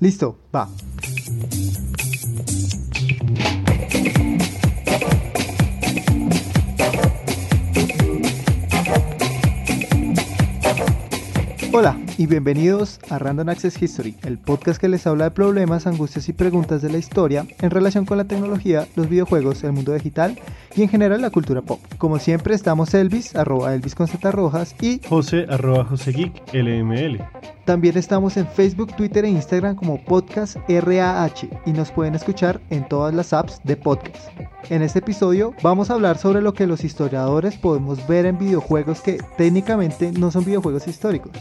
Listo, va. Hola y bienvenidos a Random Access History, el podcast que les habla de problemas, angustias y preguntas de la historia en relación con la tecnología, los videojuegos, el mundo digital y en general la cultura pop. Como siempre estamos Elvis, arroba Elvis Rojas y José, arroba José LML. También estamos en Facebook, Twitter e Instagram como Podcast RAH y nos pueden escuchar en todas las apps de podcast. En este episodio vamos a hablar sobre lo que los historiadores podemos ver en videojuegos que técnicamente no son videojuegos históricos,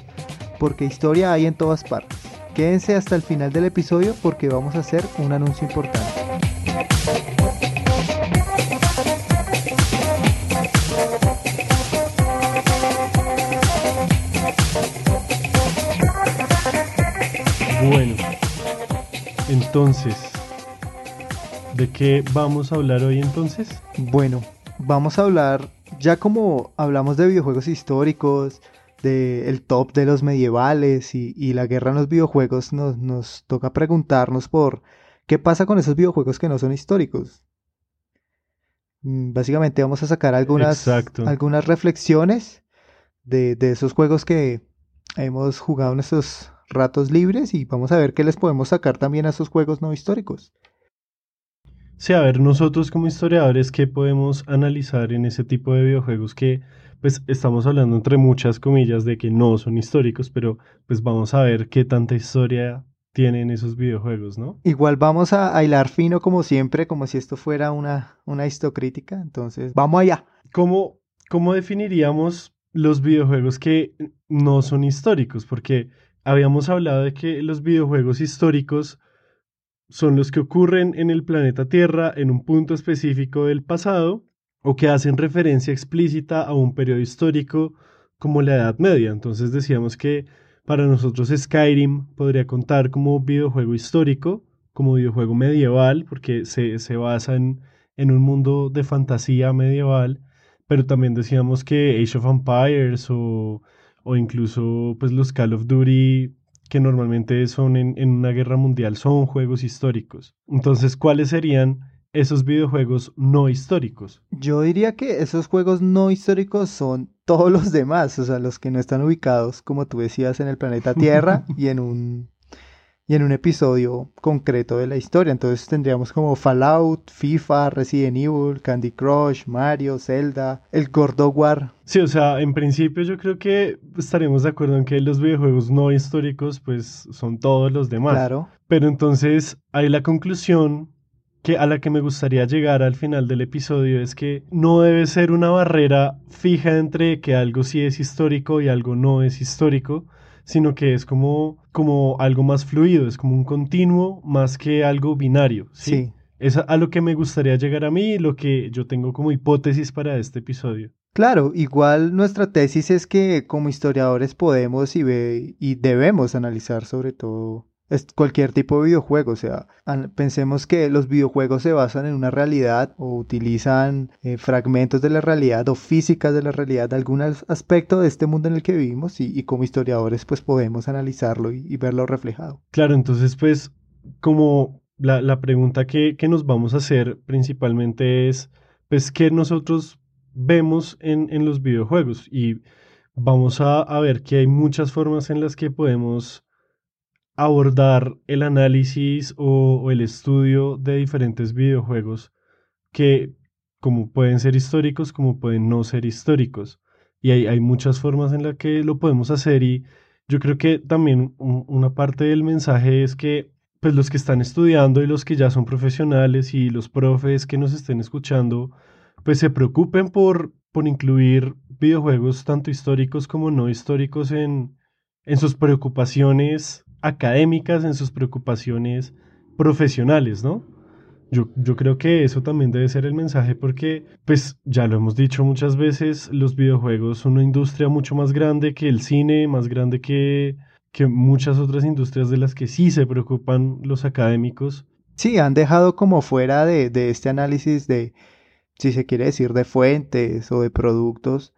porque historia hay en todas partes. Quédense hasta el final del episodio porque vamos a hacer un anuncio importante. Bueno, entonces, ¿de qué vamos a hablar hoy entonces? Bueno, vamos a hablar, ya como hablamos de videojuegos históricos, de el top de los medievales y, y la guerra en los videojuegos, nos, nos toca preguntarnos por qué pasa con esos videojuegos que no son históricos. Mm, Básicamente vamos a sacar algunas, Exacto. algunas reflexiones de, de esos juegos que hemos jugado en estos ratos libres y vamos a ver qué les podemos sacar también a esos juegos no históricos. Sí, a ver, nosotros como historiadores, ¿qué podemos analizar en ese tipo de videojuegos que, pues, estamos hablando entre muchas comillas de que no son históricos, pero pues vamos a ver qué tanta historia tienen esos videojuegos, ¿no? Igual vamos a, a hilar fino como siempre, como si esto fuera una, una histocrítica. Entonces, vamos allá. ¿Cómo, ¿Cómo definiríamos los videojuegos que no son históricos? Porque habíamos hablado de que los videojuegos históricos son los que ocurren en el planeta Tierra en un punto específico del pasado o que hacen referencia explícita a un periodo histórico como la Edad Media. Entonces decíamos que para nosotros Skyrim podría contar como videojuego histórico, como videojuego medieval, porque se, se basa en, en un mundo de fantasía medieval, pero también decíamos que Age of Empires o, o incluso pues los Call of Duty que normalmente son en, en una guerra mundial son juegos históricos. Entonces, ¿cuáles serían esos videojuegos no históricos? Yo diría que esos juegos no históricos son todos los demás, o sea, los que no están ubicados, como tú decías, en el planeta Tierra y en un y en un episodio concreto de la historia. Entonces tendríamos como Fallout, FIFA, Resident Evil, Candy Crush, Mario, Zelda, el God of War. Sí, o sea, en principio yo creo que estaremos de acuerdo en que los videojuegos no históricos pues son todos los demás. Claro. Pero entonces hay la conclusión que a la que me gustaría llegar al final del episodio es que no debe ser una barrera fija entre que algo sí es histórico y algo no es histórico, sino que es como, como algo más fluido, es como un continuo más que algo binario. Sí. Sí. Es a, a lo que me gustaría llegar a mí lo que yo tengo como hipótesis para este episodio. Claro, igual nuestra tesis es que como historiadores podemos y, ve- y debemos analizar sobre todo es- cualquier tipo de videojuego. O sea, pensemos que los videojuegos se basan en una realidad o utilizan eh, fragmentos de la realidad o físicas de la realidad, algún as- aspecto de este mundo en el que vivimos y, y como historiadores pues podemos analizarlo y, y verlo reflejado. Claro, entonces pues como la, la pregunta que, que nos vamos a hacer principalmente es pues qué nosotros vemos en, en los videojuegos y vamos a, a ver que hay muchas formas en las que podemos abordar el análisis o, el estudio de diferentes videojuegos que como pueden ser históricos como pueden no ser históricos. Y hay, hay muchas formas en las que lo podemos hacer y yo creo que también un- una parte del mensaje es que pues los que están estudiando y los que ya son profesionales y los profes que nos estén escuchando, pues se preocupen por, por incluir videojuegos tanto históricos como no históricos en, en sus preocupaciones académicas, en sus preocupaciones profesionales, ¿no? Yo, yo, creo que eso también debe ser el mensaje porque, pues ya lo hemos dicho muchas veces, los videojuegos son una industria mucho más grande que el cine, más grande que, que muchas otras industrias de las que sí se preocupan los académicos. Sí, han dejado como fuera de, de este análisis de, si se quiere decir, de fuentes o de productos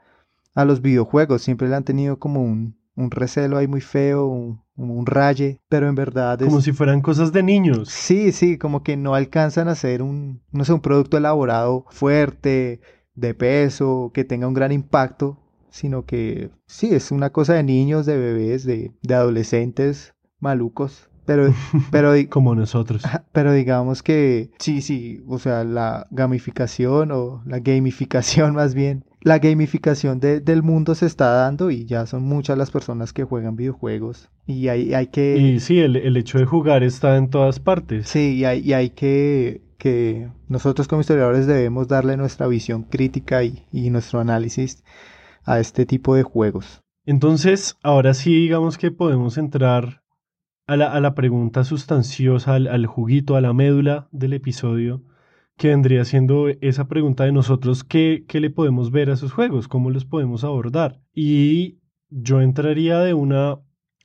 a los videojuegos. Siempre le han tenido como un, un recelo ahí muy feo, un, un raye, pero en verdad es... Como si fueran cosas de niños. Sí, sí, como que no alcanzan a ser un, no sé, un producto elaborado fuerte, de peso, que tenga un gran impacto, sino que sí, es una cosa de niños, de bebés, de, de adolescentes malucos. Pero, pero como nosotros. Pero digamos que sí, sí, o sea, la gamificación o la gamificación más bien la gamificación del mundo se está dando y ya son muchas las personas que juegan videojuegos y hay, hay que... Y sí, el, el, hecho de jugar está en todas partes. Sí, y hay, y hay que, que nosotros como historiadores debemos darle nuestra visión crítica y, y nuestro análisis a este tipo de juegos. Entonces, ahora sí digamos que podemos entrar a la, a la pregunta sustanciosa, al, al juguito, a la médula del episodio que vendría siendo esa pregunta de nosotros, ¿qué, ¿qué, le podemos ver a esos juegos? ¿Cómo los podemos abordar? Y yo entraría de una a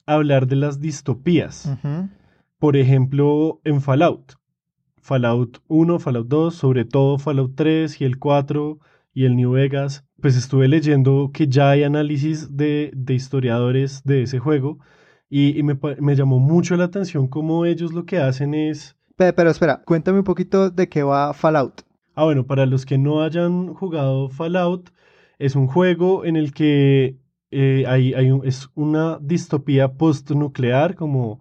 hablar de las distopías. Por ejemplo, en Fallout. Fallout 1, Fallout 2, sobre todo Fallout 3 y el 4 y el New Vegas. Pues estuve leyendo que ya hay análisis de, de historiadores de ese juego y, y me, me llamó mucho la atención cómo ellos lo que hacen es pero, espera, cuéntame un poquito de qué va Fallout. Ah, bueno, para los que no hayan jugado Fallout, es un juego en el que eh, hay, es una distopía postnuclear, como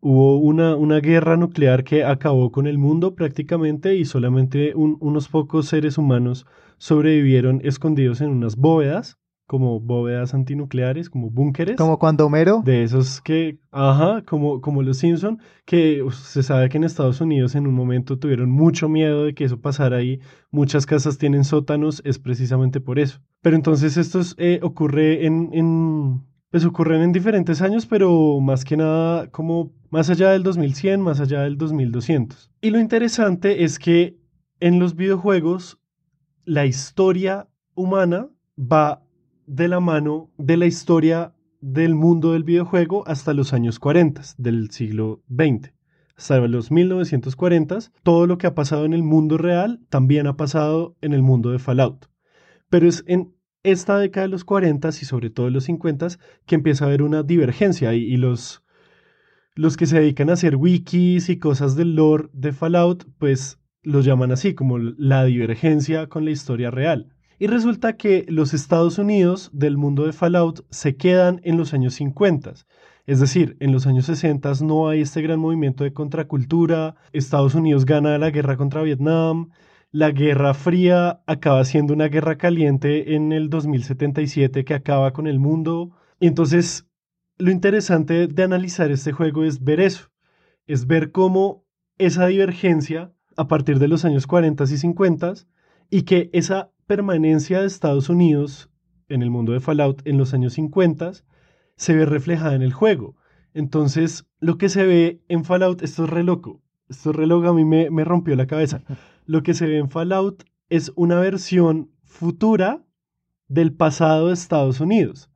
hubo una, una, guerra nuclear que acabó con el mundo prácticamente y solamente unos pocos seres humanos sobrevivieron escondidos en unas bóvedas como bóvedas antinucleares, como búnkeres. Como cuando Homero. De esos que, ajá, como, como los Simpson, que se sabe que en Estados Unidos en un momento tuvieron mucho miedo de que eso pasara ahí. Muchas casas tienen sótanos, es precisamente por eso. Pero entonces esto eh, ocurre en, en, pues ocurren en diferentes años, pero más que nada como más allá del 2100, más allá del 2200. Y lo interesante es que en los videojuegos la historia humana va de la mano de la historia del mundo del videojuego hasta los años 40 del siglo XX. Hasta los 1940, todo lo que ha pasado en el mundo real también ha pasado en el mundo de Fallout. Pero es en esta década de los 40 y sobre todo en los 50 que empieza a haber una divergencia y, y los, los que se dedican a hacer wikis y cosas del lore de Fallout, pues los llaman así, como la divergencia con la historia real. Y resulta que los Estados Unidos del mundo de Fallout se quedan en los años 50. Es decir, en los años 60 no hay este gran movimiento de contracultura, Estados Unidos gana la guerra contra Vietnam, la Guerra Fría acaba siendo una guerra caliente en el 2077 que acaba con el mundo. Entonces, lo interesante de analizar este juego es ver eso, es ver cómo esa divergencia a partir de los años 40 y 50 y que esa permanencia de Estados Unidos en el mundo de Fallout en los años 50 se ve reflejada en el juego. Entonces, lo que se ve en Fallout, esto es re loco, esto es re loco, a mí me, me rompió la cabeza. Lo que se ve en Fallout es una versión futura del pasado de Estados Unidos.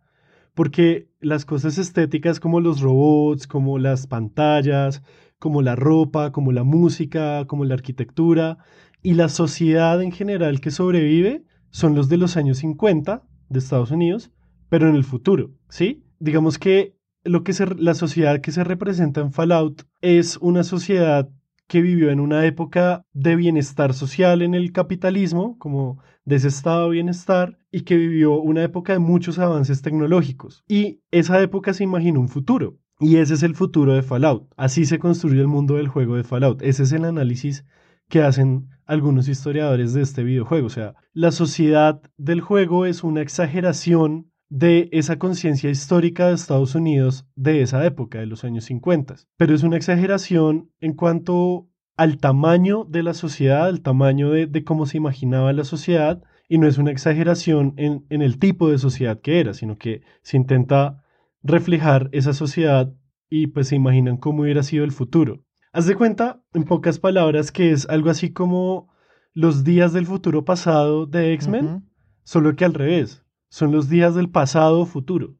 Porque las cosas estéticas como los robots, como las pantallas, como la ropa, como la música, como la arquitectura, y la sociedad en general que sobrevive son los de los años 50 de Estados Unidos, pero en el futuro, ¿sí? Digamos que lo que la sociedad que se representa en Fallout es una sociedad que vivió en una época de bienestar social en el capitalismo, como de ese estado de bienestar, y que vivió una época de muchos avances tecnológicos. Y esa época se imaginó un futuro, y ese es el futuro de Fallout. Así se construye el mundo del juego de Fallout. Ese es el análisis que hacen algunos historiadores de este videojuego. O sea, la sociedad del juego es una exageración de esa conciencia histórica de Estados Unidos de esa época, de los años 50. Pero es una exageración en cuanto al tamaño de la sociedad, al tamaño de, cómo se imaginaba la sociedad, y no es una exageración en, en el tipo de sociedad que era, sino que se intenta reflejar esa sociedad y pues se imaginan cómo hubiera sido el futuro. Haz de cuenta, en pocas palabras, que es algo así como los días del futuro pasado de X-Men, solo que al revés. Son los días del pasado futuro.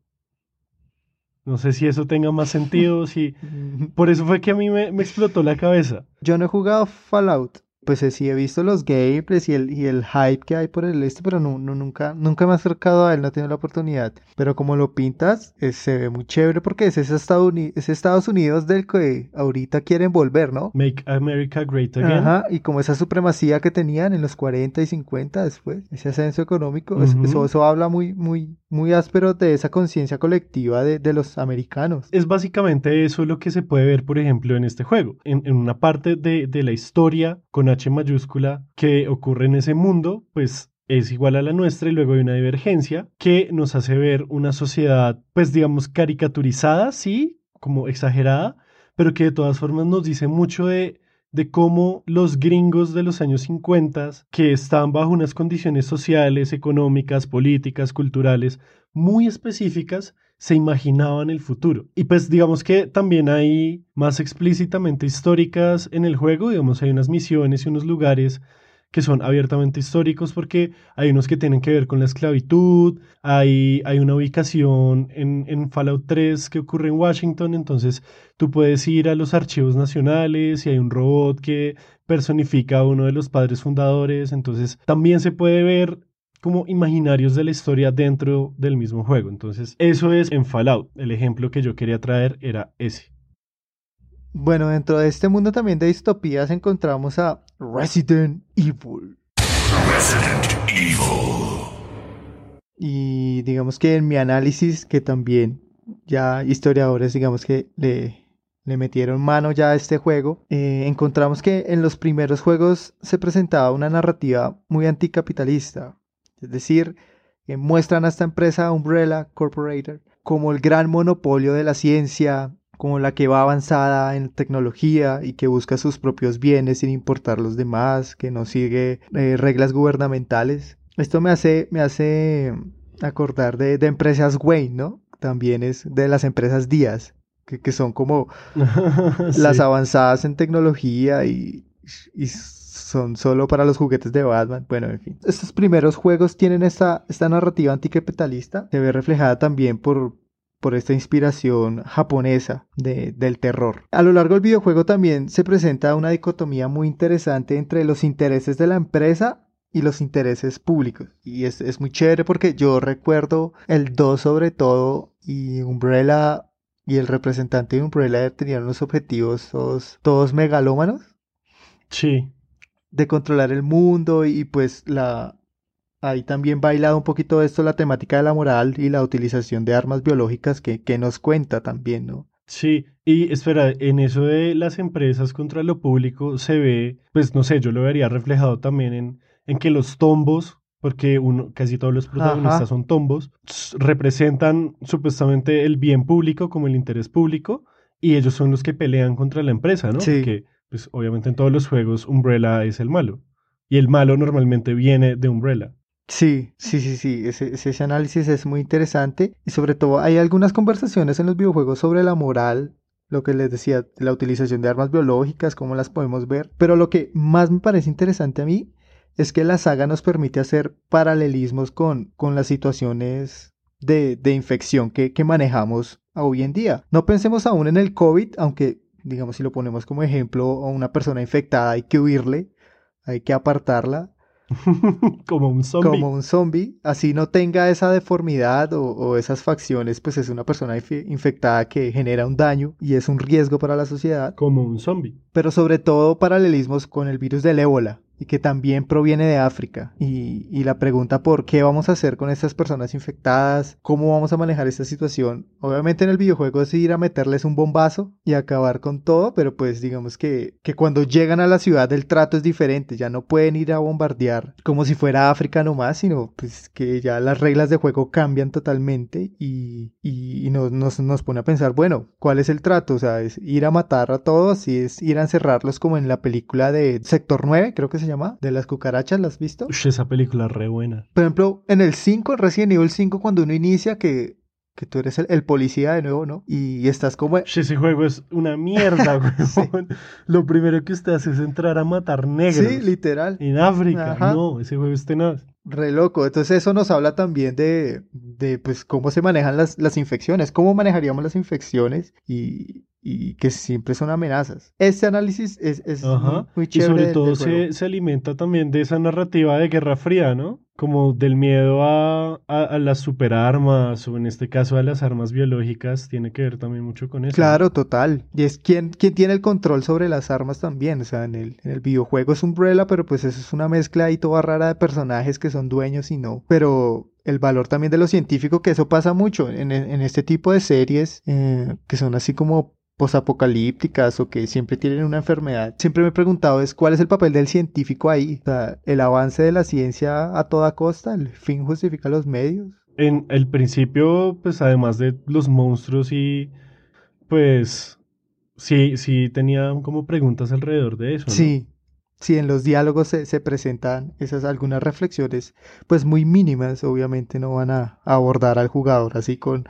No sé si eso tenga más sentido, si... Por eso fue que a mí me, me explotó la cabeza. Yo no he jugado Fallout. Pues eh, sí he visto los gameplays y el, y el hype que hay por el este, pero no, no- nunca, nunca me he acercado a él, no he tenido la oportunidad. Pero como lo pintas, eh, se ve muy chévere porque es ese Estados, Uni- ese Estados Unidos del que ahorita quieren volver, ¿no? Make America Great Again. Ajá, y como esa supremacía que tenían en los 40 y 50 después, ese ascenso económico, es- Ujú. eso, eso habla muy, muy, muy áspero de esa conciencia colectiva de, de los americanos. Es básicamente eso lo que se puede ver, por ejemplo, en este juego. En, en una parte de, de la historia con H mayúscula que ocurre en ese mundo, pues es igual a la nuestra y luego hay una divergencia que nos hace ver una sociedad, pues digamos, caricaturizada, sí, como exagerada, pero que de todas formas nos dice mucho de, de cómo los gringos de los años 50, que están bajo unas condiciones sociales, económicas, políticas, culturales muy específicas, se imaginaban el futuro. Y pues digamos que también hay más explícitamente históricas en el juego, digamos, hay unas misiones y unos lugares que son abiertamente históricos porque hay unos que tienen que ver con la esclavitud, hay, hay una ubicación en, en Fallout 3 que ocurre en Washington, entonces tú puedes ir a los archivos nacionales y hay un robot que personifica a uno de los padres fundadores, entonces también se puede ver como imaginarios de la historia dentro del mismo juego. Entonces, eso es en Fallout. El ejemplo que yo quería traer era ese. Bueno, dentro de este mundo también de distopías encontramos a Resident Evil. Resident Evil. Y digamos que en mi análisis, que también ya historiadores, digamos que le, le metieron mano ya a este juego, eh, encontramos que en los primeros juegos se presentaba una narrativa muy anticapitalista. Es decir, que muestran a esta empresa Umbrella Corporator como el gran monopolio de la ciencia, como la que va avanzada en tecnología y que busca sus propios bienes sin importar los demás, que no sigue eh, reglas gubernamentales. Esto me hace, me hace acordar de, de empresas Wayne, ¿no? También es de las empresas Díaz, que, que son como las avanzadas en tecnología y, y son solo para los juguetes de Batman. Bueno, en fin. Estos primeros juegos tienen esta, esta narrativa anticapitalista. Se ve reflejada también por, por esta inspiración japonesa de- del terror. A lo largo del videojuego también se presenta una dicotomía muy interesante entre los intereses de la empresa y los intereses públicos. Y es, es muy chévere porque yo recuerdo el 2 sobre todo y Umbrella y el representante de Umbrella tenían unos objetivos todos, todos megalómanos Sí. De controlar el mundo y pues la ahí también bailado un poquito esto la temática de la moral y la utilización de armas biológicas que, que nos cuenta también, ¿no? Sí, y espera, en eso de las empresas contra lo público se ve, pues no sé, yo lo vería reflejado también en, en que los tombos, porque uno, casi todos los protagonistas Ajá. son tombos, representan supuestamente el bien público como el interés público, y ellos son los que pelean contra la empresa, ¿no? Sí. Porque, pues obviamente en todos los juegos Umbrella es el malo, y el malo normalmente viene de Umbrella. Sí, sí, sí, sí, ese, ese, análisis es muy interesante y sobre todo hay algunas conversaciones en los videojuegos sobre la moral, lo que les decía, la utilización de armas biológicas, cómo las podemos ver, pero lo que más me parece interesante a mí es que la saga nos permite hacer paralelismos con, con las situaciones de, de infección que, que manejamos hoy en día. No pensemos aún en el COVID, aunque digamos si lo ponemos como ejemplo a una persona infectada hay que huirle, hay que apartarla, como un zombie. como un zombie, así no tenga esa deformidad o, o esas facciones, pues es una persona infe- infectada que genera un daño y es un riesgo para la sociedad, Como un zombie. pero sobre todo paralelismos con el virus del ébola y que también proviene de África. Y, y la pregunta por qué vamos a hacer con estas personas infectadas, cómo vamos a manejar esta situación. Obviamente en el videojuego es ir a meterles un bombazo y acabar con todo, pero pues digamos que, que cuando llegan a la ciudad el trato es diferente, ya no pueden ir a bombardear como si fuera África nomás, sino pues que ya las reglas de juego cambian totalmente y, y, nos, nos, nos pone a pensar, bueno, ¿cuál es el trato? O sea, es ir a matar a todos y es ir a encerrarlos como en la película de Sector 9, creo que se llama, de las cucarachas, ¿la has visto? Ush, esa película es re buena. Por ejemplo, en el 5, en Resident Evil 5, cuando uno inicia que que tú eres el, el policía de nuevo, ¿no? Y estás como... Ese juego es una mierda, weón. Lo primero que usted hace es entrar a matar negros. Sí, literal. En África. Ajá. No, ese juego es tenaz. Re loco. Entonces eso nos habla también de, de pues, cómo se manejan las, las infecciones, cómo manejaríamos las infecciones y, y que siempre son amenazas. Este análisis es, es Ajá. muy Y chévere. sobre del- todo se, se alimenta también de esa narrativa de Guerra Fría, ¿no? Como del miedo a, a, a las superarmas, o en este caso a las armas biológicas, tiene que ver también mucho con eso. Claro, total. Y es quien, quien tiene el control sobre las armas también. O sea, en el, en el videojuego es Umbrella, pero pues eso es una mezcla ahí toda rara de personajes que son dueños y no. Pero el valor también de lo científico, que eso pasa mucho en, en- en este tipo de series eh, que son así como posapocalípticas o que siempre tienen una enfermedad. Siempre me he preguntado es cuál es el papel del científico ahí. O sea, el avance de la ciencia a toda costa, el fin justifica los medios. En el principio, pues además de los monstruos y pues sí, sí tenían como preguntas alrededor de eso, ¿no? Sí, sí, en los diálogos se, se presentan esas algunas reflexiones, pues muy mínimas, obviamente no van a, a abordar al jugador así con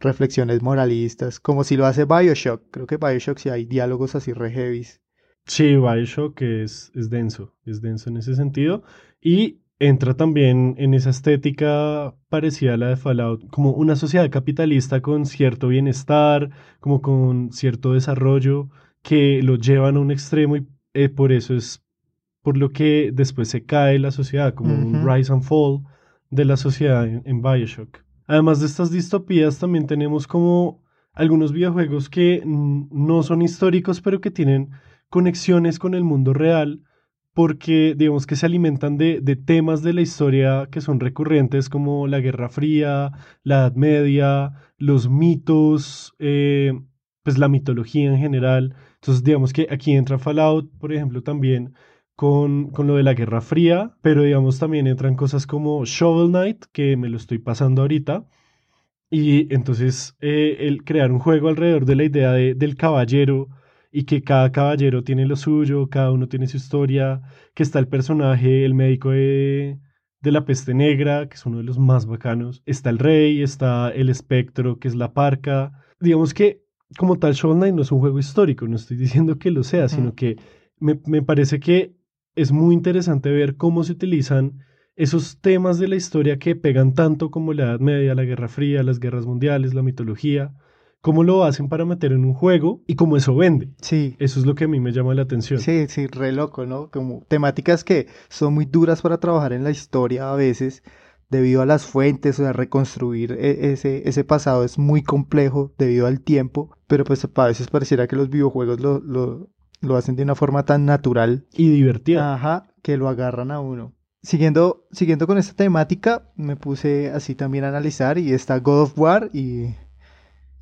reflexiones moralistas, como si lo hace Bioshock. Creo que Bioshock sí hay diálogos así re heavies. Sí, Bioshock es, es denso, es denso en ese sentido. Y entra también en esa estética parecida a la de Fallout, como una sociedad capitalista con cierto bienestar, como con cierto desarrollo, que lo llevan a un extremo y eh, por eso es por lo que después se cae la sociedad, como un Ujú. rise and fall de la sociedad en, en Bioshock. Además de estas distopías, también tenemos como algunos videojuegos que no son históricos, pero que tienen conexiones con el mundo real, porque digamos que se alimentan de, de temas de la historia que son recurrentes, como la Guerra Fría, la Edad Media, los mitos, eh, pues la mitología en general. Entonces, digamos que aquí entra Fallout, por ejemplo, también con, con lo de la Guerra Fría, pero digamos también entran cosas como Shovel Knight, que me lo estoy pasando ahorita. Y entonces eh, el crear un juego alrededor de la idea de- del caballero y que cada caballero tiene lo suyo, cada uno tiene su historia, que está el personaje, el médico de, de la peste negra, que es uno de los más bacanos, está el rey, está el espectro, que es la parca. Digamos que como tal Shovel Knight no es un juego histórico, no estoy diciendo que lo sea, sino que me, me parece que es muy interesante ver cómo se utilizan esos temas de la historia que pegan tanto como la Edad Media, la Guerra Fría, las guerras mundiales, la mitología, cómo lo hacen para meter en un juego y cómo eso vende. Sí, Eso es lo que a mí me llama la atención. sí, sí, re loco, ¿no? Como temáticas que son muy duras para trabajar en la historia a veces, debido a las fuentes, o sea, reconstruir e- ese, ese pasado es muy complejo debido al tiempo, pero pues a veces pareciera que los videojuegos lo, lo, lo hacen de una forma tan natural Y divertida. Ajá, que lo agarran a uno. Siguiendo, siguiendo con esta temática, me puse así también a analizar y está God of War y,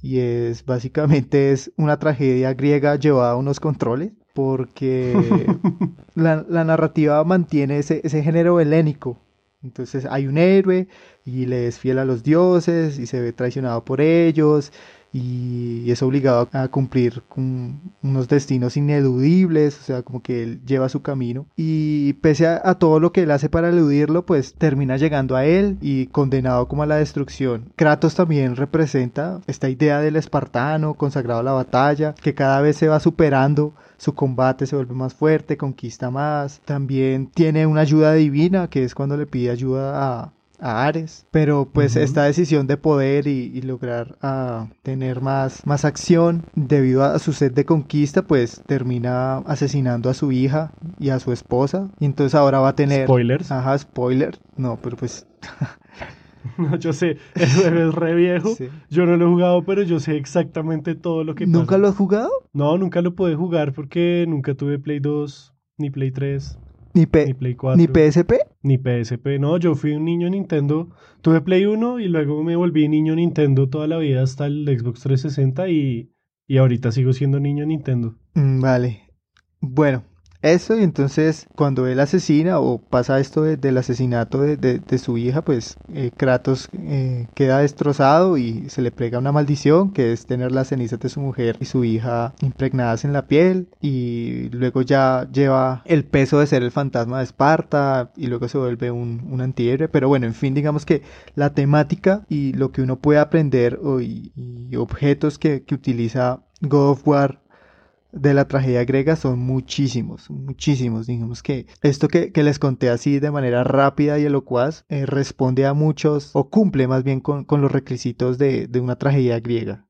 y es básicamente es una tragedia griega llevada a unos controles porque la, la narrativa mantiene ese, ese género helénico. Entonces hay un héroe y le es fiel a los dioses y se ve traicionado por ellos y es obligado a cumplir con unos destinos ineludibles, o sea, como que él lleva su camino y pese a, todo lo que él hace para eludirlo, pues termina llegando a él y condenado como a la destrucción. Kratos también representa esta idea del espartano consagrado a la batalla, que cada vez se va superando su combate se vuelve más fuerte, conquista más. También tiene una ayuda divina, que es cuando le pide ayuda a, a Ares. Pero pues esta decisión de poder y, y lograr ah, tener más, más acción debido a su sed de conquista, pues termina asesinando a su hija y a su esposa. Y entonces ahora va a tener... Spoilers. Ajá, spoiler. No, pero pues... No, yo sé, el juego es re viejo. sí. Yo no lo he jugado, pero yo sé exactamente todo lo que ¿Nunca pasa. lo has jugado? No, nunca lo pude jugar porque nunca tuve Play 2, ni Play 3, Ni, ni P Play 4. ni PSP. Ni PSP, no, yo fui un niño Nintendo. Tuve Play 1 y luego me volví niño Nintendo toda la vida hasta el Xbox 360 y, y ahorita sigo siendo niño Nintendo. Mm, Vale. Bueno, Eso, y entonces cuando él asesina o pasa esto de- del asesinato de, de- su hija, pues eh, Kratos eh, queda destrozado y se le prega una maldición que es tener las cenizas de su mujer y su hija impregnadas en la piel y luego ya lleva el peso de ser el fantasma de Esparta y luego se vuelve un, un antihéroe. Pero bueno, en fin, digamos que la temática y lo que uno puede aprender y, y objetos que, que utiliza God of War de la tragedia griega son muchísimos, muchísimos. Digamos que esto que, que les conté así de manera rápida y elocuaz eh, responde a muchos o cumple más bien con, con los requisitos de, de una tragedia griega.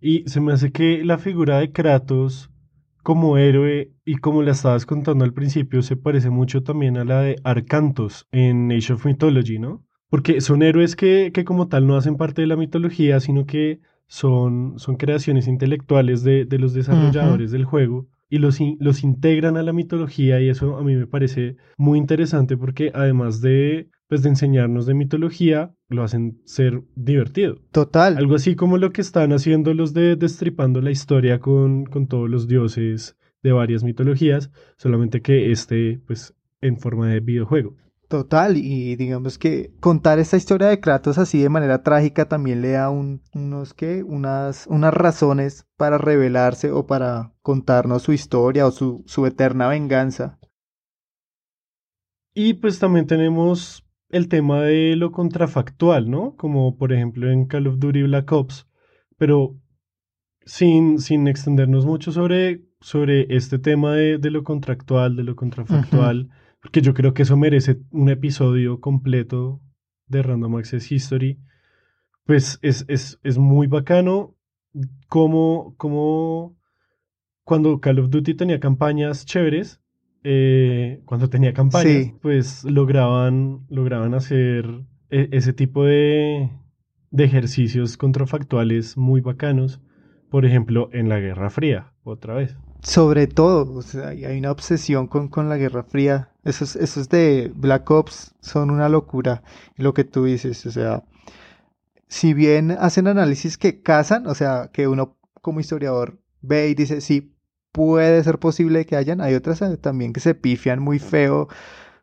Y se me hace que la figura de Kratos como héroe y como la estabas contando al principio se parece mucho también a la de Arcantos en Age of Mythology, ¿no? Porque son héroes que, que como tal no hacen parte de la mitología, sino que son, son creaciones intelectuales de, de los desarrolladores del juego y los, los integran a la mitología y eso a mí me parece muy interesante porque además de, pues, de enseñarnos de mitología, lo hacen ser divertido. Total. Algo así como lo que están haciendo los de Destripando la historia con, con todos los dioses de varias mitologías, solamente que este, pues, en forma de videojuego. Total, y digamos que contar esta historia de Kratos así de manera trágica también le da un, unos que unas, unas razones para revelarse o para contarnos su historia o su, su eterna venganza. Y pues también tenemos el tema de lo contrafactual, ¿no? Como por ejemplo en Call of Duty Black Ops, pero sin, sin extendernos mucho sobre, sobre este tema de, de lo contractual, de lo contrafactual, porque yo creo que eso merece un episodio completo de Random Access History. Pues es, es, es muy bacano como, como cuando Call of Duty tenía campañas chéveres, eh, cuando tenía campañas, Sí. pues lograban, lograban hacer e- ese tipo de, de ejercicios contrafactuales muy bacanos. Por ejemplo, en la Guerra Fría, otra vez. Sobre todo, o sea, hay una obsesión con, con la Guerra Fría. Esos, esos de Black Ops son una locura. Lo que tú dices, o sea, si bien hacen análisis que casan, o sea, que uno como historiador ve y dice, sí, puede ser posible que hayan, hay otras eh, también que se pifian muy feo,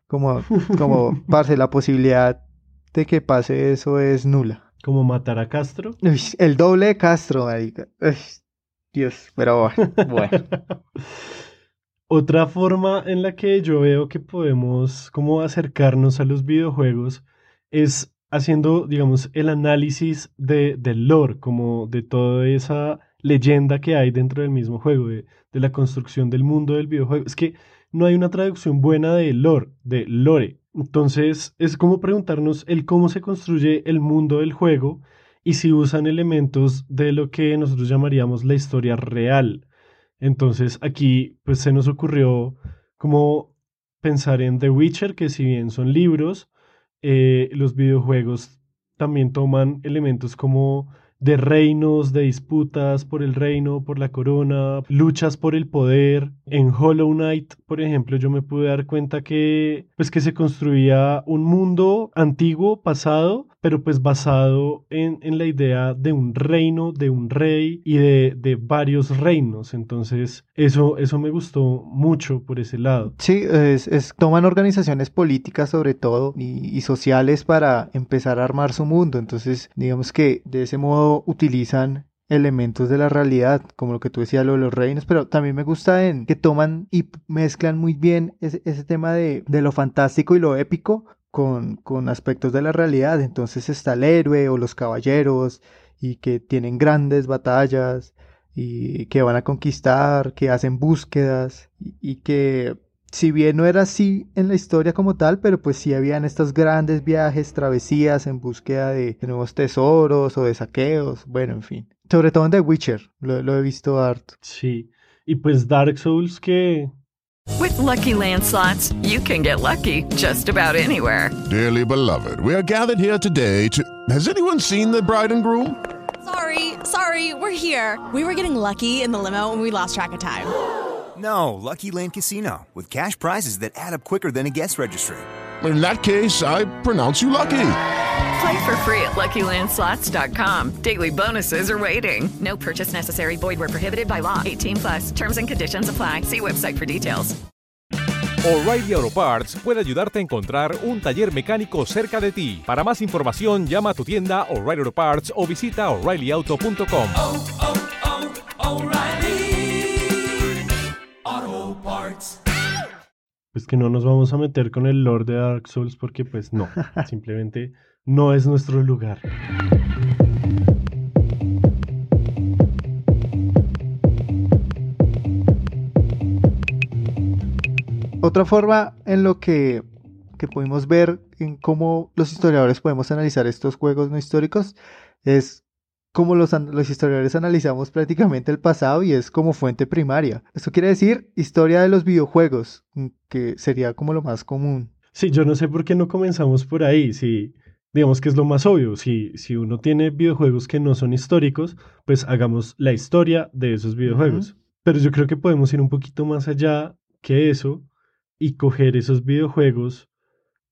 como, como, parce, la posibilidad de que pase eso es nula. Como matar a Castro. Uy, el doble de Castro, marica. Uy, Dios, pero bueno. Otra forma en la que yo veo que podemos como acercarnos a los videojuegos es haciendo, digamos, el análisis de, del lore, como de toda esa leyenda que hay dentro del mismo juego, de, de la construcción del mundo del videojuego. Es que no hay una traducción buena de lore, de lore. Entonces es como preguntarnos el cómo se construye el mundo del juego y si usan elementos de lo que nosotros llamaríamos la historia real. Entonces aquí pues se nos ocurrió como pensar en The Witcher, que si bien son libros, eh, los videojuegos también toman elementos como de reinos, de disputas por el reino, por la corona, luchas por el poder. En Hollow Knight, por ejemplo, yo me pude dar cuenta que pues que se construía un mundo antiguo, pasado, pero pues basado en, en la idea de un reino, de un rey y de, de varios reinos. Entonces, eso, eso me gustó mucho por ese lado. Sí, es, es- toman organizaciones políticas sobre todo y, y sociales para empezar a armar su mundo. Entonces, digamos que de ese modo utilizan elementos de la realidad, como lo que tú decías, lo de los reinos, pero también me gusta en que toman y mezclan muy bien ese, tema de, de lo fantástico y lo épico con, con aspectos de la realidad. Entonces está el héroe o los caballeros y que tienen grandes batallas y que van a conquistar, que hacen búsquedas y que si bien no era así en la historia como tal, pero pues sí habían estos grandes viajes, travesías en búsqueda de, de nuevos tesoros o de saqueos, bueno, en fin. Sobre todo en The Witcher, lo, lo he visto harto. Sí. Y pues Dark Souls que With Lucky Land slots, you can get lucky just about anywhere. Dearly beloved, we are gathered here today to. Has anyone seen the bride and groom? Sorry, sorry, we're here. We were getting lucky in the limo and we lost track of time. No, Lucky Land Casino, with cash prizes that add up quicker than a guest registry. In that case, I pronounce you lucky. Play for free at LuckyLandSlots.com. Daily bonuses are waiting. No purchase necessary. Void were prohibited by law. 18 plus. Terms and conditions apply. See website for details. O'Reilly Auto Parts puede ayudarte a encontrar un taller mecánico cerca de ti. Para más información, llama a tu tienda O'Reilly Auto Parts o visita oreillyauto.com. Pues que no nos vamos a meter con el Lord de Dark Souls porque pues no, simplemente no es nuestro lugar. Otra forma en lo que, que pudimos ver en cómo los historiadores podemos analizar estos juegos no históricos es cómo los, los historiadores analizamos prácticamente el pasado y es como fuente primaria. Esto quiere decir historia de los videojuegos, mm, que sería como lo más común. Sí, yo no sé por qué no comenzamos por ahí, si digamos que es lo más obvio, si, si uno tiene videojuegos que no son históricos, pues hagamos la historia de esos videojuegos. Pero yo creo que podemos ir un poquito más allá que eso y coger esos videojuegos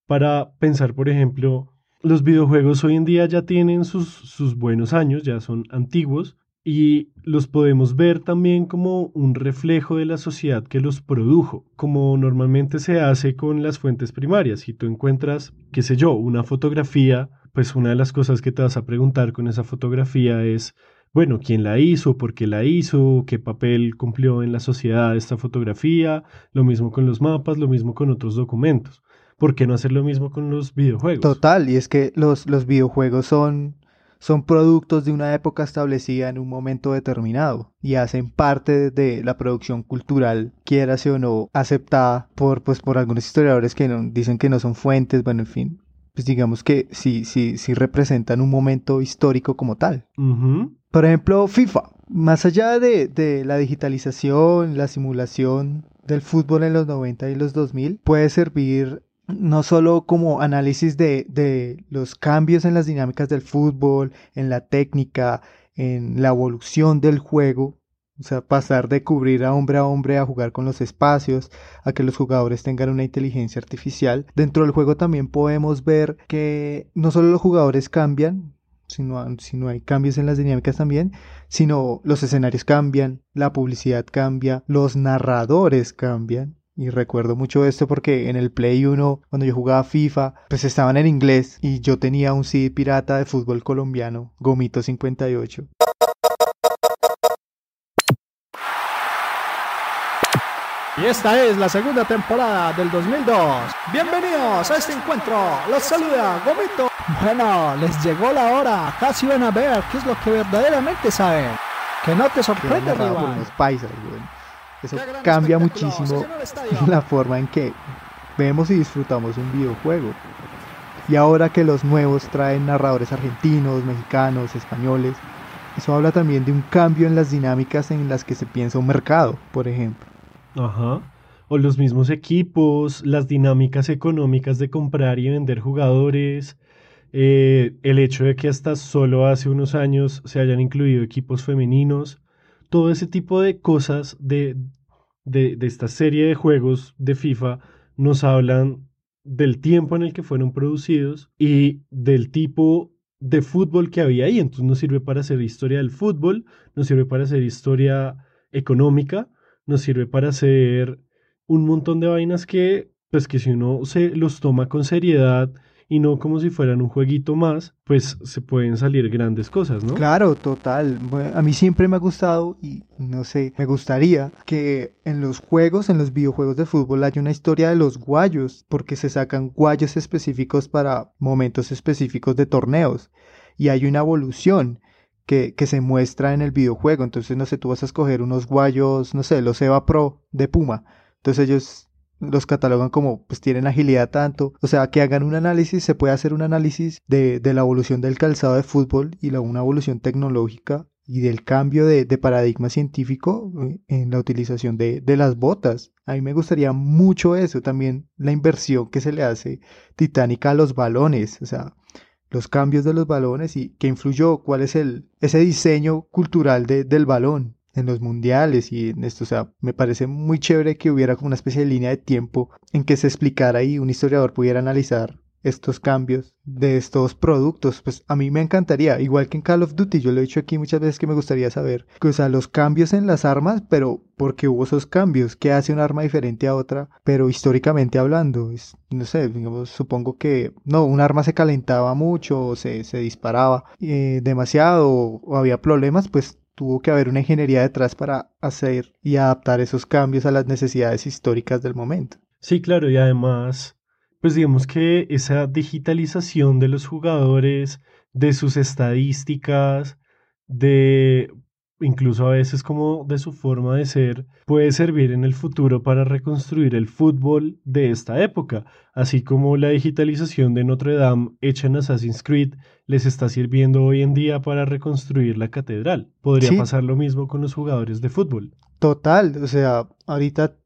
para pensar, por ejemplo, los videojuegos hoy en día ya tienen sus, sus buenos años, ya son antiguos, y los podemos ver también como un reflejo de la sociedad que los produjo, como normalmente se hace con las fuentes primarias. Si tú encuentras, qué sé yo, una fotografía, pues una de las cosas que te vas a preguntar con esa fotografía es, bueno, ¿quién la hizo? ¿Por qué la hizo? ¿Qué papel cumplió en la sociedad esta fotografía? Lo mismo con los mapas, lo mismo con otros documentos. ¿Por qué no hacer lo mismo con los videojuegos? Total, y es que los, los videojuegos son, son productos de una época establecida en un momento determinado y hacen parte de la producción cultural, quiera o no, aceptada por, pues, por algunos historiadores que no- dicen que no son fuentes, bueno, en fin, pues digamos que sí, sí, sí representan un momento histórico como tal. Por ejemplo, FIFA. Más allá de, de la digitalización, la simulación del fútbol en los 90 y los 2000, puede servir no solo como análisis de, de los cambios en las dinámicas del fútbol, en la técnica, en la evolución del juego, o sea, pasar de cubrir a hombre a hombre a jugar con los espacios, a que los jugadores tengan una inteligencia artificial. Dentro del juego también podemos ver que no solo los jugadores cambian, sino, sino hay cambios en las dinámicas también, sino los escenarios cambian, la publicidad cambia, los narradores cambian. Y recuerdo mucho esto porque en el Play 1, cuando yo jugaba FIFA, pues estaban en inglés y yo tenía un CD pirata de fútbol colombiano, Gomito 58. Y esta es la segunda temporada del 2002. Bienvenidos a este encuentro. Los saluda Gomito. Bueno, les llegó la hora. Casi van a ver qué es lo que verdaderamente saben. Que no te sorprende, narrados por rival. unos paisas, weón. Eso cambia muchísimo la forma en que vemos y disfrutamos un videojuego. Y ahora que los nuevos traen narradores argentinos, mexicanos, españoles, eso habla también de un cambio en las dinámicas en las que se piensa un mercado, por ejemplo. Ajá. O los mismos equipos, las dinámicas económicas de comprar y vender jugadores, eh, el hecho de que hasta solo hace unos años se hayan incluido equipos femeninos, todo ese tipo de cosas de, de, esta serie de juegos de FIFA nos hablan del tiempo en el que fueron producidos y del tipo de fútbol que había ahí. Entonces nos sirve para hacer historia del fútbol, nos sirve para hacer historia económica, nos sirve para hacer un montón de vainas que, pues que si uno se los toma con seriedad y no como si fueran un jueguito más, pues se pueden salir grandes cosas, ¿no? Claro, total. A mí siempre me ha gustado y no sé, me gustaría que en los juegos, en los videojuegos de fútbol haya una historia de los guayos, porque se sacan guayos específicos para momentos específicos de torneos y hay una evolución. Que, que se muestra en el videojuego. Entonces, no sé, tú vas a escoger unos guayos, no sé, los Eva Pro de Puma. Entonces ellos los catalogan como pues tienen agilidad tanto, o sea, que hagan un análisis, se puede hacer un análisis de, de la evolución del calzado de fútbol y la, una evolución tecnológica y del cambio de, de paradigma científico eh, en la utilización de, de las botas. A mí me gustaría mucho eso, también la inversión que se le hace titánica a los balones, o sea, los cambios de los balones y qué influyó, cuál es el, ese diseño cultural de, del balón en los mundiales y en esto, o sea, me parece muy chévere que hubiera como una especie de línea de tiempo en que se explicara y un historiador pudiera analizar estos cambios de estos productos. Pues a mí me encantaría, igual que en Call of Duty, yo lo he dicho aquí muchas veces que me gustaría saber, que, o sea, los cambios en las armas, pero porque hubo esos cambios, ¿qué hace un arma diferente a otra? Pero históricamente hablando, no sé, digamos, supongo que, no, un arma se calentaba mucho, o se, se disparaba eh, demasiado, o había problemas, pues tuvo que haber una ingeniería detrás para hacer y adaptar esos cambios a las necesidades históricas del momento. Sí, claro, y además pues digamos que esa digitalización de los jugadores, de sus estadísticas, de incluso a veces como de su forma de ser, puede servir en el futuro para reconstruir el fútbol de esta época, así como la digitalización de Notre Dame hecha en Assassin's Creed les está sirviendo hoy en día para reconstruir la catedral. Podría pasar lo mismo con los jugadores de fútbol. Total, o sea, ahorita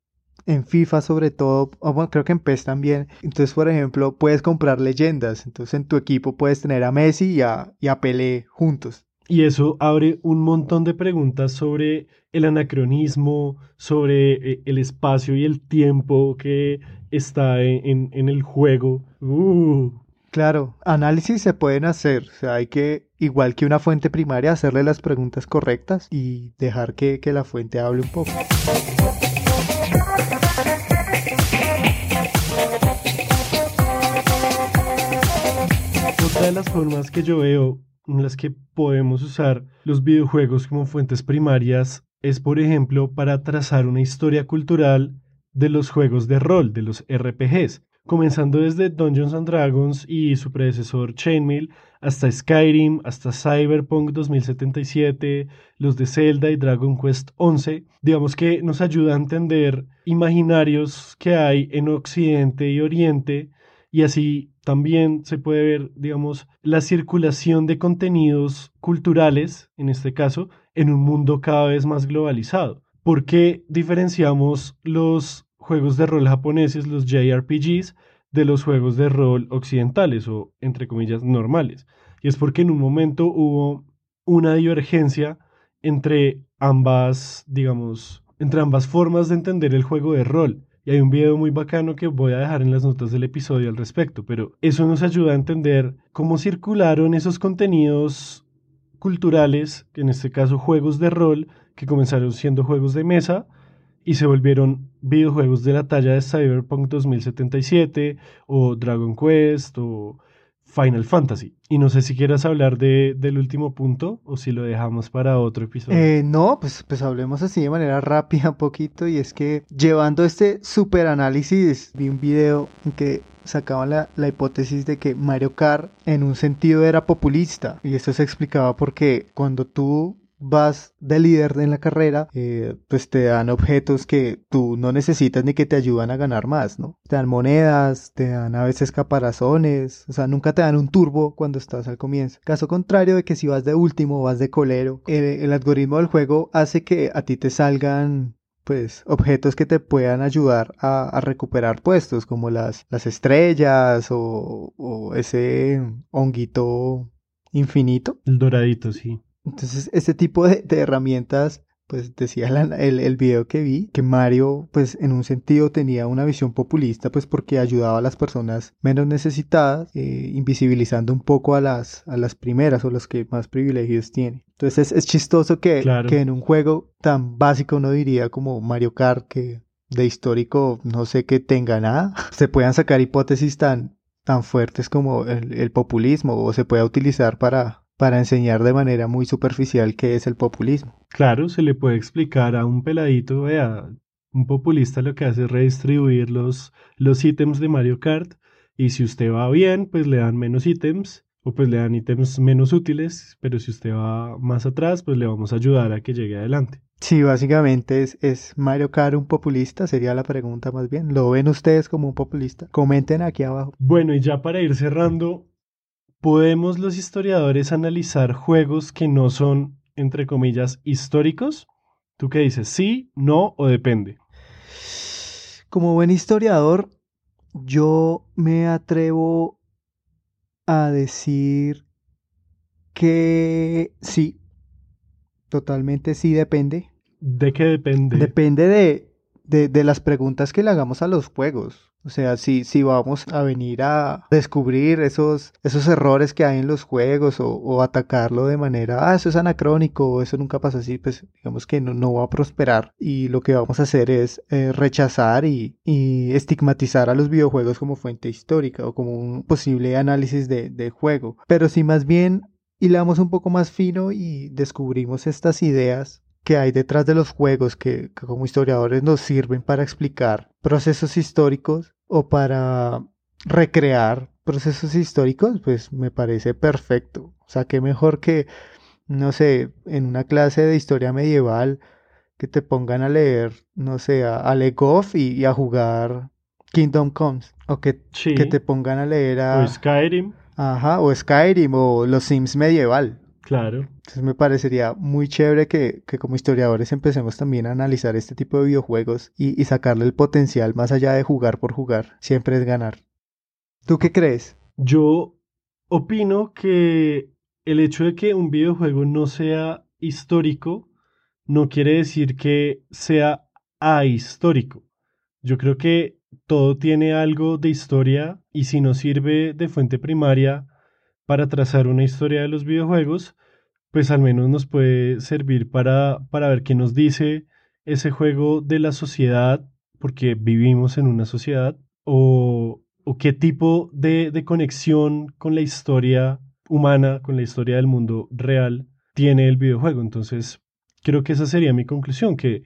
en FIFA sobre todo, o bueno, creo que en PES también. Entonces, por ejemplo, puedes comprar leyendas. Entonces, en tu equipo puedes tener a Messi y a, y a Pelé juntos. Y eso abre un montón de preguntas sobre el anacronismo, sobre eh, el espacio y el tiempo que está en, en el juego. Uh. Claro, análisis se pueden hacer, o sea, hay que, igual que una fuente primaria, hacerle las preguntas correctas y dejar que, que la fuente hable un poco. Otra de las formas que yo veo en las que podemos usar los videojuegos como fuentes primarias es, por ejemplo, para trazar una historia cultural de los juegos de rol, de los RPGs, comenzando desde Dungeons and Dragons y su predecesor Chainmail, hasta Skyrim, hasta Cyberpunk 2077, los de Zelda y Dragon Quest 11, digamos que nos ayuda a entender imaginarios que hay en Occidente y Oriente y así también se puede ver, digamos, la circulación de contenidos culturales, en este caso, en un mundo cada vez más globalizado. ¿Por qué diferenciamos los juegos de rol japoneses, los JRPGs, de los juegos de rol occidentales o, entre comillas, normales? Y es porque en un momento hubo una divergencia entre ambas, digamos, entre ambas formas de entender el juego de rol. Y hay un video muy bacano que voy a dejar en las notas del episodio al respecto, pero eso nos ayuda a entender cómo circularon esos contenidos culturales, en este caso juegos de rol, que comenzaron siendo juegos de mesa y se volvieron videojuegos de la talla de Cyberpunk 2077 o Dragon Quest o Final Fantasy. Y no sé si quieras hablar de, del último punto o si lo dejamos para otro episodio. Eh, no, pues, pues hablemos así de manera rápida un poquito. Y es que llevando este super análisis, vi un video en que sacaban la, la, hipótesis de que Mario Kart en un sentido era populista. Y esto se explicaba porque cuando tú vas de líder en la carrera, eh, pues te dan objetos que tú no necesitas ni que te ayudan a ganar más, ¿no? Te dan monedas, te dan a veces caparazones, o sea, nunca te dan un turbo cuando estás al comienzo. Caso contrario de que si vas de último vas de colero, el, algoritmo del juego hace que a ti te salgan pues objetos que te puedan ayudar a, recuperar puestos como las, las estrellas o, o ese honguito infinito. El doradito, sí. Entonces, este tipo de, herramientas, pues decía el, el, video que vi, que Mario, pues en un sentido tenía una visión populista, pues porque ayudaba a las personas menos necesitadas, eh, invisibilizando un poco a las, a las primeras o las que más privilegios tienen. Entonces, es, chistoso que, que en un juego tan básico uno diría como Mario Kart, que de histórico no sé que tenga nada, se puedan sacar hipótesis tan, tan fuertes como el, el populismo o se pueda utilizar para para enseñar de manera muy superficial qué es el populismo. Claro, se le puede explicar a un peladito, vea, un populista lo que hace es redistribuir los, los ítems de Mario Kart y si usted va bien, pues le dan menos ítems o pues le dan ítems menos útiles, pero si usted va más atrás, pues le vamos a ayudar a que llegue adelante. Sí, básicamente es, es Mario Kart un populista, sería la pregunta más bien. ¿Lo ven ustedes como un populista? Comenten aquí abajo. Bueno, y ya para ir cerrando, ¿podemos los historiadores analizar juegos que no son, entre comillas, históricos? ¿Tú qué dices? ¿Sí, no o depende? Como buen historiador, yo me atrevo a decir que sí, totalmente sí depende. ¿De qué depende? Depende de, de, de las preguntas que le hagamos a los juegos. O sea, si, si vamos a venir a descubrir esos, esos errores que hay en los juegos o, o atacarlo de manera, ah, eso es anacrónico o eso nunca pasa así, pues digamos que no, no va a prosperar. Y lo que vamos a hacer es eh, rechazar y, y, estigmatizar a los videojuegos como fuente histórica o como un posible análisis de, de juego. Pero si más bien hilamos un poco más fino y descubrimos estas ideas que hay detrás de los juegos que, que, como historiadores nos sirven para explicar procesos históricos o para recrear procesos históricos, pues me parece perfecto. O sea, qué mejor que, no sé, en una clase de historia medieval que te pongan a leer, no sé, a, Legoff y, y, a jugar Kingdom Comes. O que, sí. que te pongan a leer a... O Skyrim. Ajá, o Skyrim o los Sims medieval. Claro. Entonces me parecería muy chévere que, que, como historiadores empecemos también a analizar este tipo de videojuegos y, y, sacarle el potencial más allá de jugar por jugar. Siempre es ganar. ¿Tú qué crees? Yo opino que el hecho de que un videojuego no sea histórico no quiere decir que sea ahistórico. Yo creo que todo tiene algo de historia y si no sirve de fuente primaria, para trazar una historia de los videojuegos, pues al menos nos puede servir para, para ver qué nos dice ese juego de la sociedad, porque vivimos en una sociedad, o, o qué tipo de, de conexión con la historia humana, con la historia del mundo real, tiene el videojuego. Entonces, creo que esa sería mi conclusión, que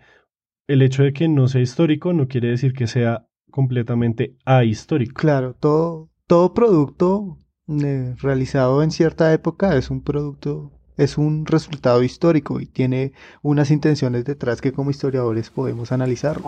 el hecho de que no sea histórico no quiere decir que sea completamente ahistórico. Claro, todo, todo producto eh, realizado en cierta época es un producto, es un resultado histórico y tiene unas intenciones detrás que como historiadores podemos analizar.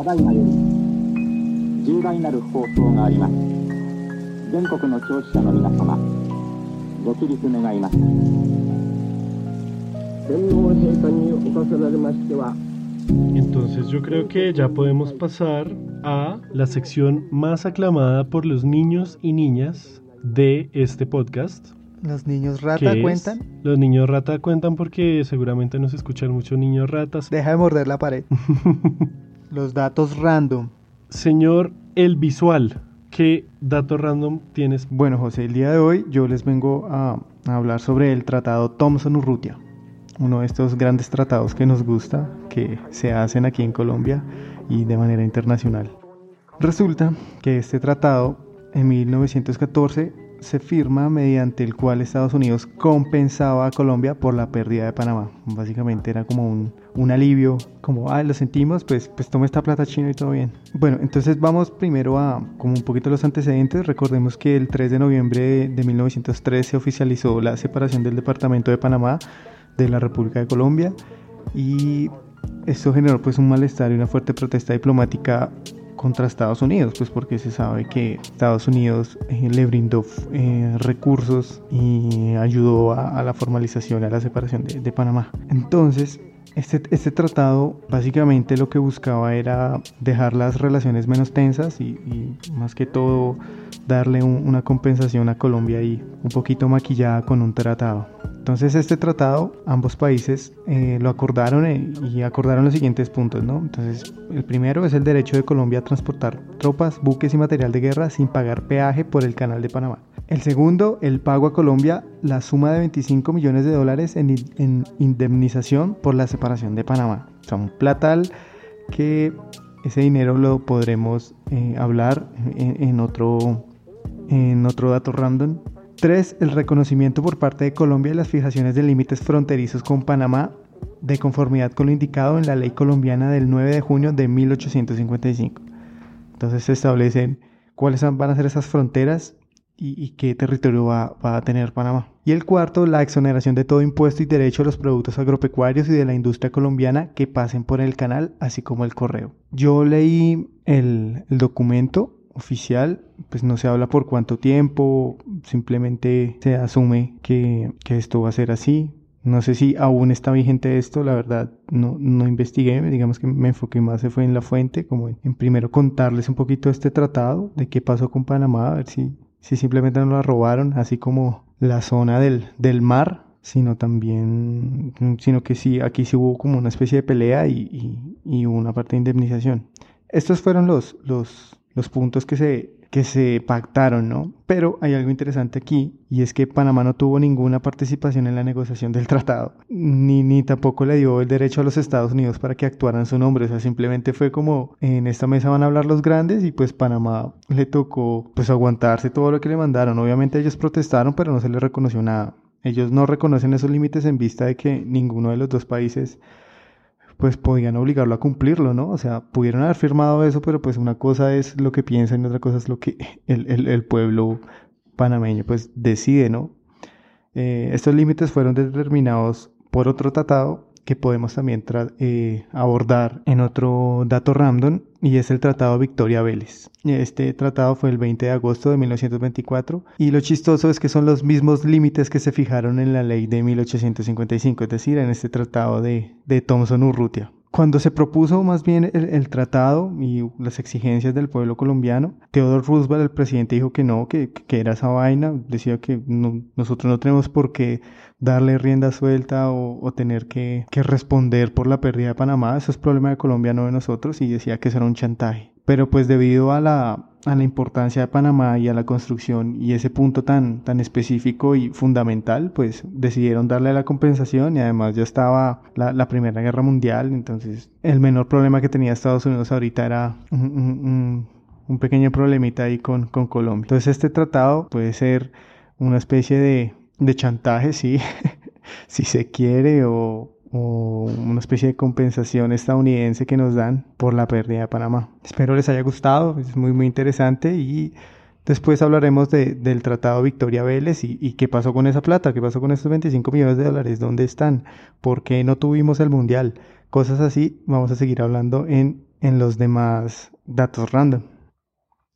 Entonces yo creo que ya podemos pasar a la sección más aclamada por los niños y niñas de este podcast. ¿Los niños rata cuentan? Los niños rata cuentan porque seguramente nos escuchan muchos niños ratas. Deja de morder la pared. Los datos random. Señor El Visual, ¿qué datos random tienes? Bueno, José, el día de hoy yo les vengo a, a hablar sobre el Tratado Thomson-Urrutia. Uno de estos grandes tratados que nos gusta, que se hacen aquí en Colombia y de manera internacional. Resulta que este tratado en 1914 se firma mediante el cual Estados Unidos compensaba a Colombia por la pérdida de Panamá. Básicamente era como un, un alivio, como, ah, lo sentimos, pues, pues toma esta plata chino y todo bien. Bueno, entonces vamos primero a como un poquito los antecedentes. Recordemos que el 3 de noviembre de 1903 se oficializó la separación del Departamento de Panamá de la República de Colombia y esto generó pues un malestar y una fuerte protesta diplomática contra Estados Unidos, pues porque se sabe que Estados Unidos eh, le brindó eh, recursos y ayudó a, a, la formalización, a la separación de, de Panamá. Entonces, este, este, tratado básicamente lo que buscaba era dejar las relaciones menos tensas y, y más que todo darle un, una compensación a Colombia y un poquito maquillada con un tratado. Entonces este tratado ambos países eh, lo acordaron eh, y acordaron los siguientes puntos, ¿no? Entonces el primero es el derecho de Colombia a transportar tropas, buques y material de guerra sin pagar peaje por el canal de Panamá. El segundo, el pago a Colombia la suma de 25 millones de dólares en, indemnización por la separación de Panamá. O sea, un platal que ese dinero lo podremos eh, hablar en, otro, en otro dato random. 3. El reconocimiento por parte de Colombia de las fijaciones de límites fronterizos con Panamá de conformidad con lo indicado en la ley colombiana del 9 de junio de 1855. Entonces se establecen cuáles van a ser esas fronteras y, y qué territorio va, a tener Panamá. Y el cuarto, la exoneración de todo impuesto y derecho a los productos agropecuarios y de la industria colombiana que pasen por el canal, así como el correo. Yo leí el documento oficial, pues no se habla por cuánto tiempo, simplemente se asume que, que esto va a ser así. No sé si aún está vigente esto, la verdad no, no investigué, digamos que me enfoqué más se fue en la fuente, como en, en primero contarles un poquito este tratado, de qué pasó con Panamá, a ver si si simplemente no la robaron, así como la zona del, del mar, sino también, sino que sí, aquí sí hubo como una especie de pelea y, y, y una parte de indemnización. Estos fueron los, los, los puntos que se, que se pactaron, ¿no? Pero hay algo interesante aquí y es que Panamá no tuvo ninguna participación en la negociación del tratado, ni, ni tampoco le dio el derecho a los Estados Unidos para que actuaran su nombre, o sea, simplemente fue como en esta mesa van a hablar los grandes y pues Panamá le tocó pues aguantarse todo lo que le mandaron. Obviamente ellos protestaron, pero no se les reconoció nada. Ellos no reconocen esos límites en vista de que ninguno de los dos países pues podían obligarlo a cumplirlo, ¿no? O sea, pudieron haber firmado eso, pero pues una cosa es lo que piensan y otra cosa es lo que el, el, pueblo panameño pues decide, ¿no? Eh, estos límites fueron determinados por otro tratado que podemos también eh, abordar en otro dato random y es el Tratado Victoria Vélez. Este tratado fue el 20 de agosto de 1924 y lo chistoso es que son los mismos límites que se fijaron en la ley de 1855, es decir, en este tratado de, de Thomson Urrutia. Cuando se propuso más bien el, tratado y las exigencias del pueblo colombiano, Theodore Roosevelt, el presidente, dijo que no, que, que era esa vaina, decía que nosotros no tenemos por qué darle rienda suelta o, tener que, que, responder por la pérdida de Panamá, eso es problema de Colombia, no de nosotros, y decía que eso era un chantaje. Pero pues debido a la, a la importancia de Panamá y a la construcción y ese punto tan, tan específico y fundamental, pues decidieron darle la compensación y además ya estaba la, la Primera Guerra Mundial, entonces el menor problema que tenía Estados Unidos ahorita era un, un, un pequeño problemita ahí con, con Colombia. Entonces este tratado puede ser una especie de, de chantaje, sí, si se quiere, o, o una especie de compensación estadounidense que nos dan por la pérdida de Panamá. Espero les haya gustado, es muy muy interesante y después hablaremos de, del Tratado Victoria Vélez y, y, qué pasó con esa plata, qué pasó con esos 25 millones de dólares, dónde están, por qué no tuvimos el Mundial, cosas así, vamos a seguir hablando en, en los demás datos random.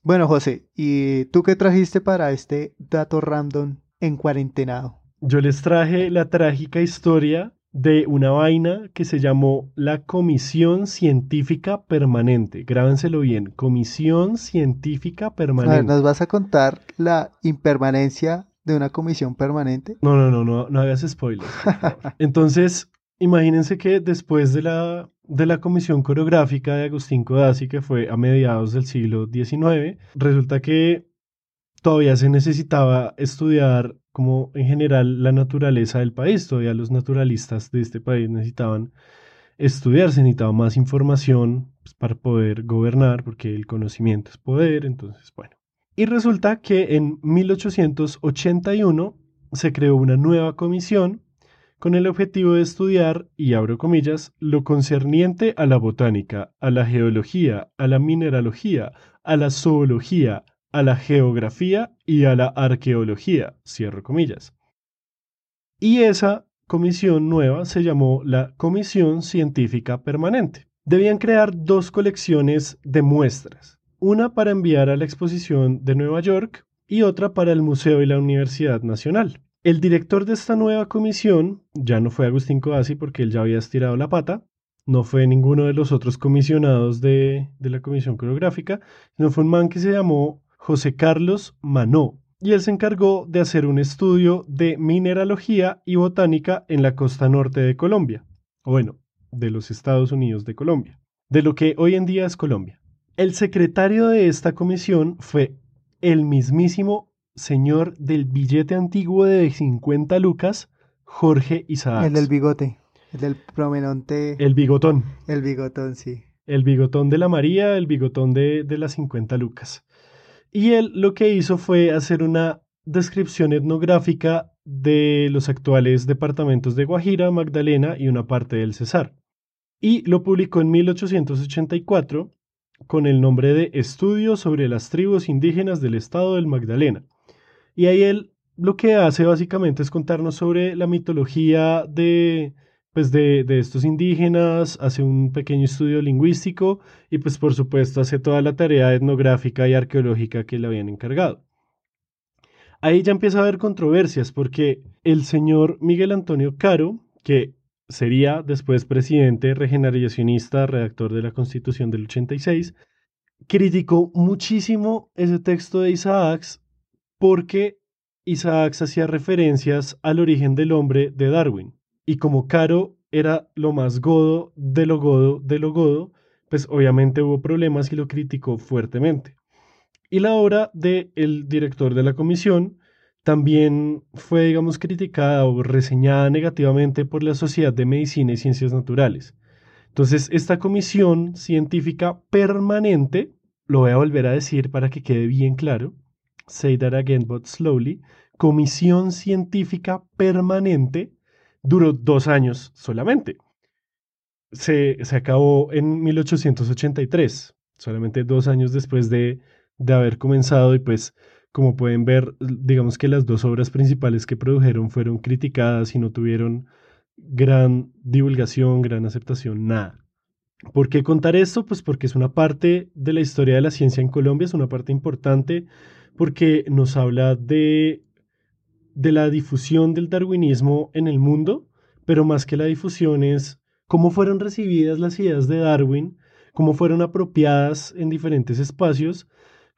Bueno, José, ¿y tú qué trajiste para este dato random en cuarentenado? Yo les traje la trágica historia de una vaina que se llamó la Comisión Científica Permanente. Grábenselo bien, Comisión Científica Permanente. A ver, ¿nos vas a contar la impermanencia de una comisión permanente? No, no, no, no, no hagas spoilers. Entonces, imagínense que después de la, de la comisión coreográfica de Agustín Codazzi, que fue a mediados del siglo XIX, resulta que todavía se necesitaba estudiar como en general la naturaleza del país. Todavía los naturalistas de este país necesitaban estudiar, se necesitaba más información pues, para poder gobernar, porque el conocimiento es poder, entonces bueno. Y resulta que en 1881 se creó una nueva comisión con el objetivo de estudiar, y abro comillas, lo concerniente a la botánica, a la geología, a la mineralogía, a la zoología, a la geografía y a la arqueología, cierro comillas. Y esa comisión nueva se llamó la Comisión Científica Permanente. Debían crear dos colecciones de muestras, una para enviar a la exposición de Nueva York y otra para el Museo y la Universidad Nacional. El director de esta nueva comisión ya no fue Agustín Codazzi porque él ya había estirado la pata, no fue ninguno de los otros comisionados de, de la comisión coreográfica, sino fue un man que se llamó José Carlos Manó, y él se encargó de hacer un estudio de mineralogía y botánica en la costa norte de Colombia, o bueno, de los Estados Unidos de Colombia, de lo que hoy en día es Colombia. El secretario de esta comisión fue el mismísimo señor del billete antiguo de 50 lucas, Jorge Isaac. El del bigote, el del prominente. El bigotón. El bigotón, sí. El bigotón de la María, el bigotón de, de las 50 lucas. Y él lo que hizo fue hacer una descripción etnográfica de los actuales departamentos de Guajira, Magdalena y una parte del Cesar. Y lo publicó en 1884 con el nombre de Estudio sobre las tribus indígenas del estado del Magdalena. Y ahí él lo que hace básicamente es contarnos sobre la mitología de, pues de, de, estos indígenas, hace un pequeño estudio lingüístico y pues por supuesto hace toda la tarea etnográfica y arqueológica que le habían encargado. Ahí ya empieza a haber controversias porque el señor Miguel Antonio Caro, que sería después presidente regeneracionista, redactor de la Constitución del 86, criticó muchísimo ese texto de Isaacs porque Isaacs hacía referencias al origen del hombre de Darwin y como Caro era lo más godo de lo godo de lo godo, pues obviamente hubo problemas y lo criticó fuertemente. Y la obra del el director de la comisión también fue, digamos, criticada o reseñada negativamente por la Sociedad de Medicina y Ciencias Naturales. Entonces, esta comisión científica permanente, lo voy a volver a decir para que quede bien claro, say that again but slowly, comisión científica permanente duró dos años solamente. Se, se acabó en 1883, solamente dos años después de, de haber comenzado y pues como pueden ver, digamos que las dos obras principales que produjeron fueron criticadas y no tuvieron gran divulgación, gran aceptación, nada. ¿Por qué contar esto? Pues porque es una parte de la historia de la ciencia en Colombia, es una parte importante porque nos habla de, de la difusión del darwinismo en el mundo, pero más que la difusión es cómo fueron recibidas las ideas de Darwin, cómo fueron apropiadas en diferentes espacios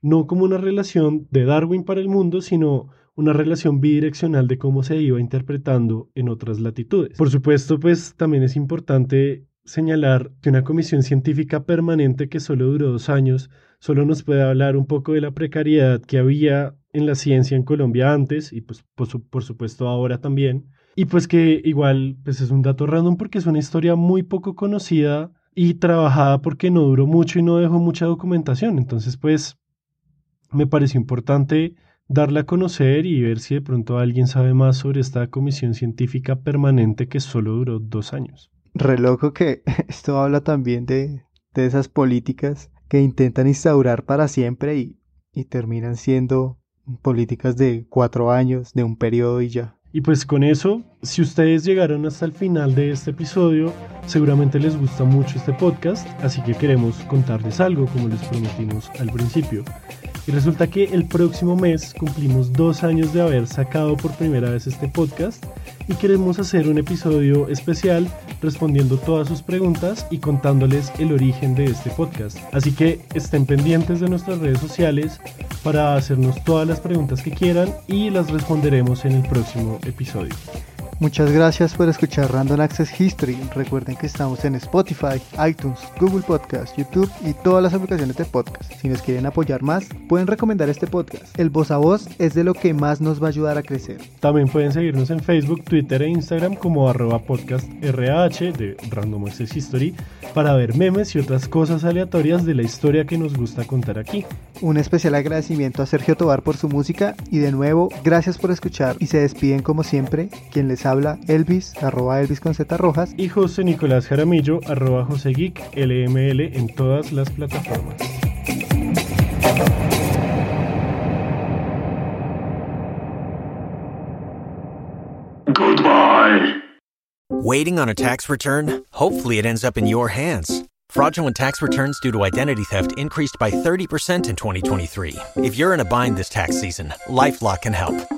no como una relación de Darwin para el mundo, sino una relación bidireccional de cómo se iba interpretando en otras latitudes. Por supuesto, pues también es importante señalar que una comisión científica permanente que solo duró dos años solo nos puede hablar un poco de la precariedad que había en la ciencia en Colombia antes y pues por, por supuesto ahora también. Y pues que igual pues es un dato random porque es una historia muy poco conocida y trabajada porque no duró mucho y no dejó mucha documentación. Entonces pues me pareció importante darla a conocer y ver si de pronto alguien sabe más sobre esta comisión científica permanente que solo duró dos años. Re loco que esto habla también de, de esas políticas que intentan instaurar para siempre y, y terminan siendo políticas de cuatro años, de un periodo y ya. Y pues con eso, si ustedes llegaron hasta el final de este episodio, seguramente les gusta mucho este podcast, así que queremos contarles algo como les prometimos al principio. Y resulta que el próximo mes cumplimos dos años de haber sacado por primera vez este podcast y queremos hacer un episodio especial respondiendo todas sus preguntas y contándoles el origen de este podcast. Así que estén pendientes de nuestras redes sociales para hacernos todas las preguntas que quieran y las responderemos en el próximo episodio. Muchas gracias por escuchar Random Access History. Recuerden que estamos en Spotify, iTunes, Google Podcast, YouTube y todas las aplicaciones de podcast. Si nos quieren apoyar más, pueden recomendar este podcast. El voz a voz es de lo que más nos va a ayudar a crecer. También pueden seguirnos en Facebook, Twitter e Instagram como arroba podcast RH de Random Access History para ver memes y otras cosas aleatorias de la historia que nos gusta contar aquí. Un especial agradecimiento a Sergio Tobar por su música y de nuevo, gracias por escuchar y se despiden como siempre quien les habla Elvis, arroba Elvis con Z rojas. Y José Nicolás Jaramillo, arroba José Geek, LML en todas las plataformas. Goodbye. Waiting on a tax return? Hopefully it ends up in your hands. Fraudulent tax returns due to identity theft increased by 30% in 2023. If you're in a bind this tax season, LifeLock can help.